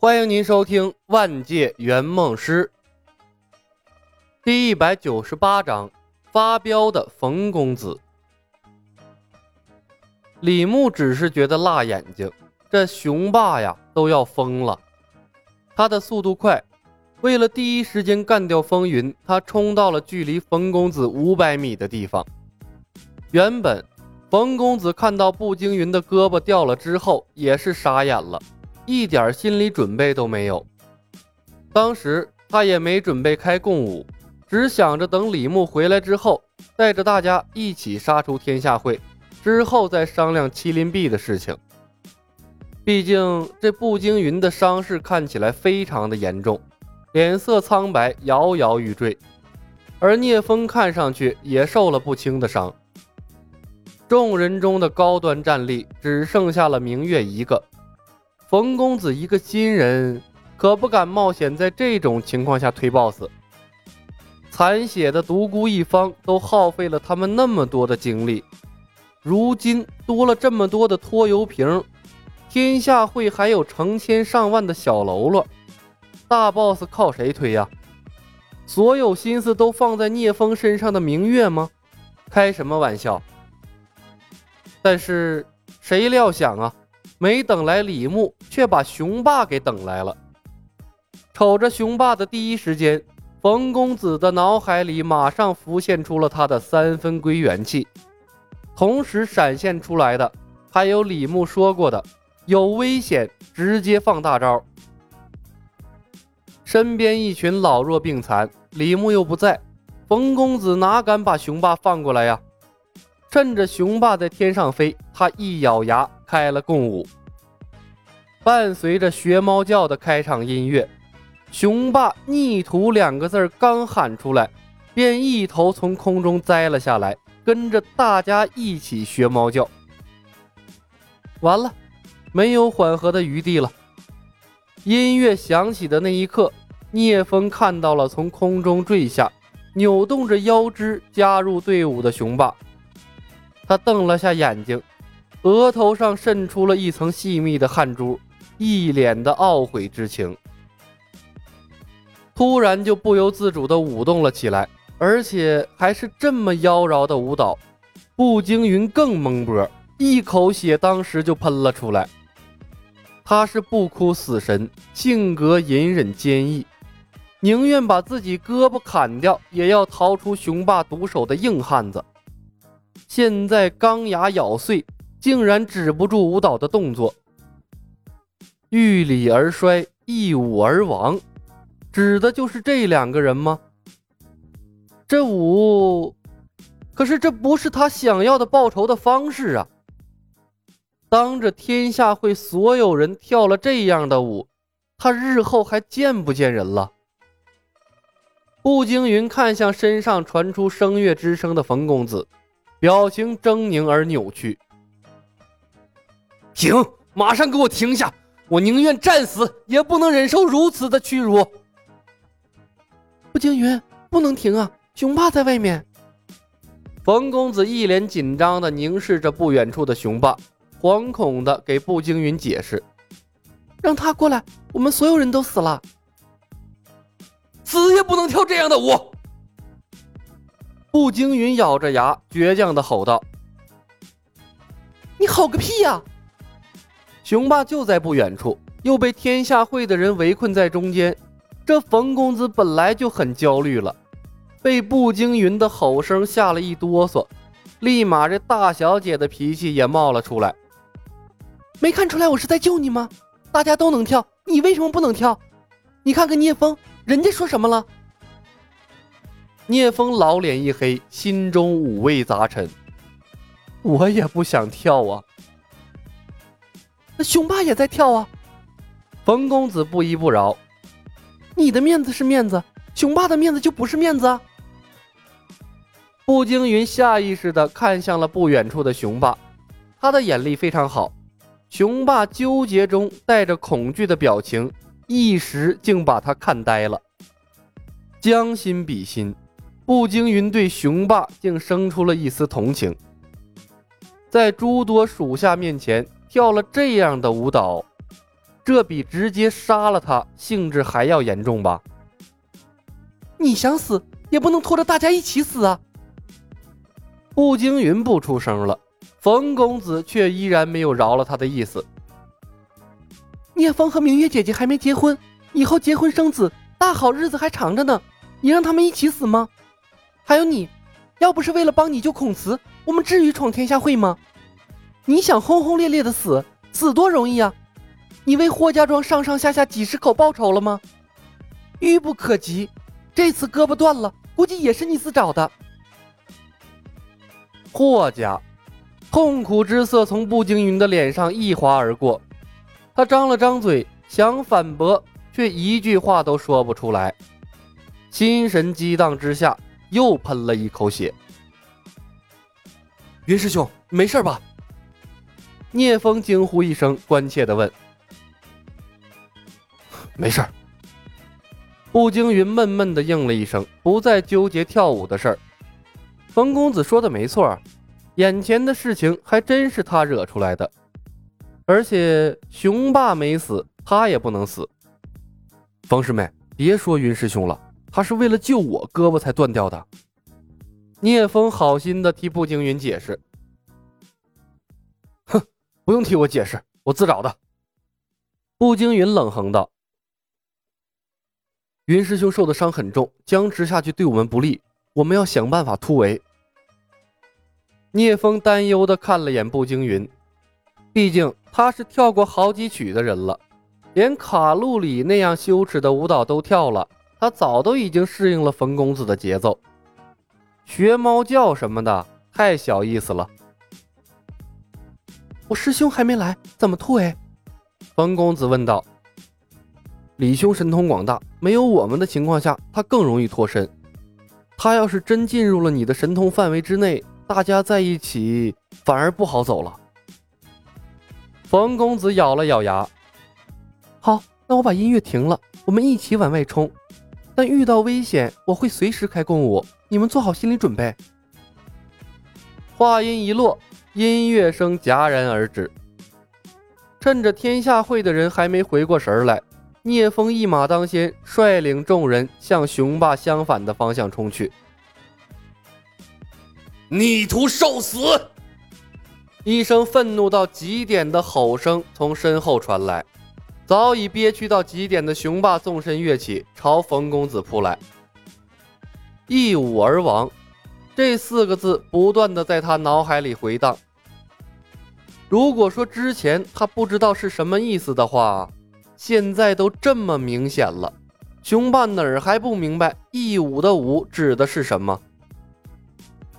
欢迎您收听《万界圆梦师》第一百九十八章：发飙的冯公子。李牧只是觉得辣眼睛，这雄霸呀都要疯了。他的速度快，为了第一时间干掉风云，他冲到了距离冯公子五百米的地方。原本冯公子看到步惊云的胳膊掉了之后，也是傻眼了。一点心理准备都没有。当时他也没准备开共舞，只想着等李牧回来之后，带着大家一起杀出天下会，之后再商量麒麟臂的事情。毕竟这步惊云的伤势看起来非常的严重，脸色苍白，摇摇欲坠。而聂风看上去也受了不轻的伤。众人中的高端战力只剩下了明月一个。冯公子一个新人，可不敢冒险在这种情况下推 BOSS。残血的独孤一方都耗费了他们那么多的精力，如今多了这么多的拖油瓶，天下会还有成千上万的小喽啰，大 BOSS 靠谁推呀？所有心思都放在聂风身上的明月吗？开什么玩笑！但是谁料想啊？没等来李牧，却把雄霸给等来了。瞅着雄霸的第一时间，冯公子的脑海里马上浮现出了他的三分归元气，同时闪现出来的还有李牧说过的有危险直接放大招。身边一群老弱病残，李牧又不在，冯公子哪敢把雄霸放过来呀？趁着雄霸在天上飞，他一咬牙开了共舞。伴随着学猫叫的开场音乐，雄霸逆徒两个字刚喊出来，便一头从空中栽了下来，跟着大家一起学猫叫。完了，没有缓和的余地了。音乐响起的那一刻，聂风看到了从空中坠下、扭动着腰肢加入队伍的雄霸。他瞪了下眼睛，额头上渗出了一层细密的汗珠，一脸的懊悔之情。突然就不由自主地舞动了起来，而且还是这么妖娆的舞蹈。步惊云更懵波，一口血当时就喷了出来。他是不哭死神，性格隐忍坚毅，宁愿把自己胳膊砍掉，也要逃出雄霸毒手的硬汉子。现在钢牙咬碎，竟然止不住舞蹈的动作。遇礼而衰，一舞而亡，指的就是这两个人吗？这舞，可是这不是他想要的报仇的方式啊！当着天下会所有人跳了这样的舞，他日后还见不见人了？步惊云看向身上传出声乐之声的冯公子。表情狰狞而扭曲。停！马上给我停下！我宁愿战死，也不能忍受如此的屈辱。步惊云，不能停啊！雄霸在外面。冯公子一脸紧张的凝视着不远处的雄霸，惶恐的给步惊云解释：“让他过来，我们所有人都死了。死也不能跳这样的舞。”步惊云咬着牙，倔强的吼道：“你吼个屁呀！”雄霸就在不远处，又被天下会的人围困在中间。这冯公子本来就很焦虑了，被步惊云的吼声吓了一哆嗦，立马这大小姐的脾气也冒了出来。没看出来我是在救你吗？大家都能跳，你为什么不能跳？你看看聂风，人家说什么了？聂风老脸一黑，心中五味杂陈。我也不想跳啊。那雄霸也在跳啊。冯公子不依不饶。你的面子是面子，雄霸的面子就不是面子啊。步惊云下意识的看向了不远处的雄霸，他的眼力非常好。雄霸纠结中带着恐惧的表情，一时竟把他看呆了。将心比心。步惊云对雄霸竟生出了一丝同情，在诸多属下面前跳了这样的舞蹈，这比直接杀了他性质还要严重吧？你想死也不能拖着大家一起死啊！步惊云不出声了，冯公子却依然没有饶了他的意思。聂风和明月姐姐还没结婚，以后结婚生子，大好日子还长着呢，你让他们一起死吗？还有你，要不是为了帮你救孔慈，我们至于闯天下会吗？你想轰轰烈烈的死，死多容易啊！你为霍家庄上上下下几十口报仇了吗？愚不可及，这次胳膊断了，估计也是你自找的。霍家，痛苦之色从步惊云的脸上一划而过，他张了张嘴想反驳，却一句话都说不出来，心神激荡之下，又喷了一口血。云师兄，没事吧？聂风惊呼一声，关切地问。没事儿，步惊云闷闷的应了一声，不再纠结跳舞的事儿。冯公子说的没错，眼前的事情还真是他惹出来的，而且雄霸没死，他也不能死。冯师妹，别说云师兄了，他是为了救我，胳膊才断掉的。聂风好心的替步惊云解释。不用替我解释，我自找的。步惊云冷哼道。云师兄受的伤很重，僵持下去对我们不利，我们要想办法突围。聂风担忧的看了眼步惊云，毕竟他是跳过好几曲的人了，连卡路里那样羞耻的舞蹈都跳了，他早都已经适应了冯公子的节奏。学猫叫什么的，太小意思了。我师兄还没来，怎么突围？冯公子问道。李兄神通广大，没有我们的情况下，他更容易脱身。他要是真进入了你的神通范围之内，大家在一起反而不好走了。冯公子咬了咬牙，好，那我把音乐停了，我们一起往外冲。但遇到危险，我会随时开共舞，你们做好心理准备。话音一落，音乐声戛然而止。趁着天下会的人还没回过神来。聂风一马当先，率领众人向雄霸相反的方向冲去。逆徒受死！一声愤怒到极点的吼声从身后传来，早已憋屈到极点的雄霸纵身跃起，朝冯公子扑来。一舞而亡，这四个字不断的在他脑海里回荡。如果说之前他不知道是什么意思的话，现在都这么明显了，雄霸哪儿还不明白义武的武指的是什么？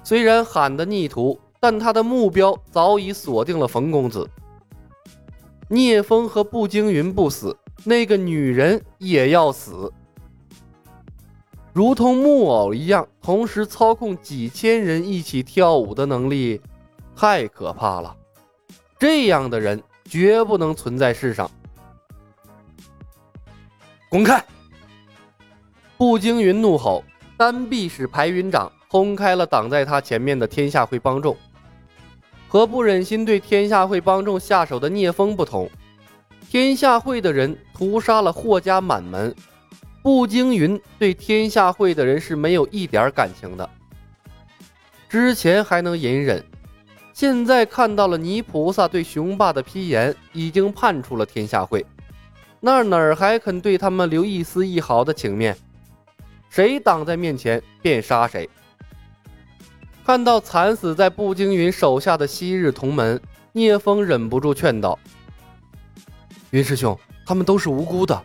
虽然喊的逆徒，但他的目标早已锁定了冯公子。聂风和步惊云不死，那个女人也要死。如同木偶一样，同时操控几千人一起跳舞的能力，太可怕了。这样的人绝不能存在世上。滚开！步惊云怒吼，单臂使排云掌轰开了挡在他前面的天下会帮众。和不忍心对天下会帮众下手的聂风不同，天下会的人屠杀了霍家满门，步惊云对天下会的人是没有一点感情的。之前还能隐忍，现在看到了泥菩萨对雄霸的批言，已经判处了天下会。那哪儿还肯对他们留一丝一毫的情面？谁挡在面前便杀谁。看到惨死在步惊云手下的昔日同门，聂风忍不住劝道：“云师兄，他们都是无辜的。”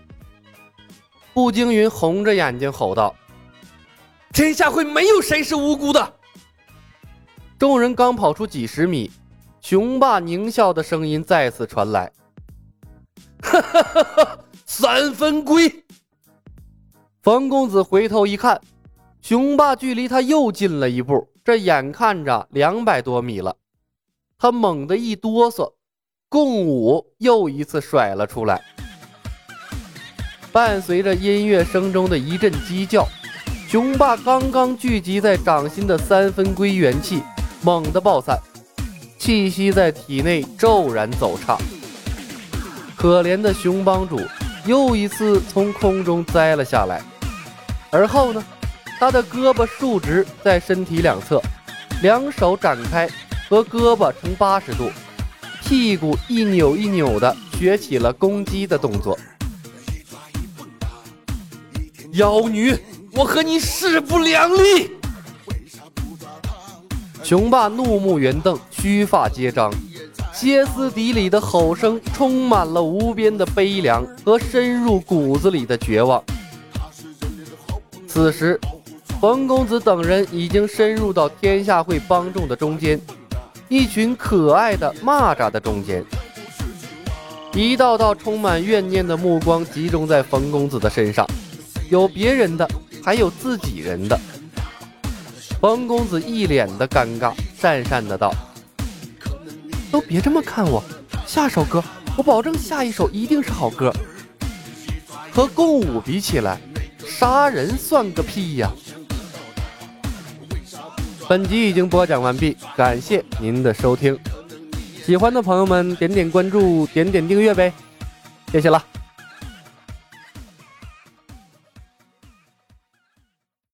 步惊云红着眼睛吼道：“天下会没有谁是无辜的！”众人刚跑出几十米，雄霸狞笑的声音再次传来。哈哈哈哈三分归。冯公子回头一看，雄霸距离他又近了一步，这眼看着两百多米了。他猛地一哆嗦，共舞又一次甩了出来。伴随着音乐声中的一阵鸡叫，雄霸刚刚聚集在掌心的三分归元气猛地爆散，气息在体内骤然走差。可怜的熊帮主又一次从空中栽了下来，而后呢，他的胳膊竖直在身体两侧，两手展开，和胳膊成八十度，屁股一扭一扭的学起了攻击的动作。妖女，我和你势不两立！雄霸怒目圆瞪，须发皆张。歇斯底里的吼声充满了无边的悲凉和深入骨子里的绝望。此时，冯公子等人已经深入到天下会帮众的中间，一群可爱的蚂蚱的中间。一道道充满怨念的目光集中在冯公子的身上，有别人的，还有自己人的。冯公子一脸的尴尬，讪讪的道。都别这么看我，下首歌我保证下一首一定是好歌。和共舞比起来，杀人算个屁呀！本集已经播讲完毕，感谢您的收听。喜欢的朋友们点点关注，点点订阅呗，谢谢了。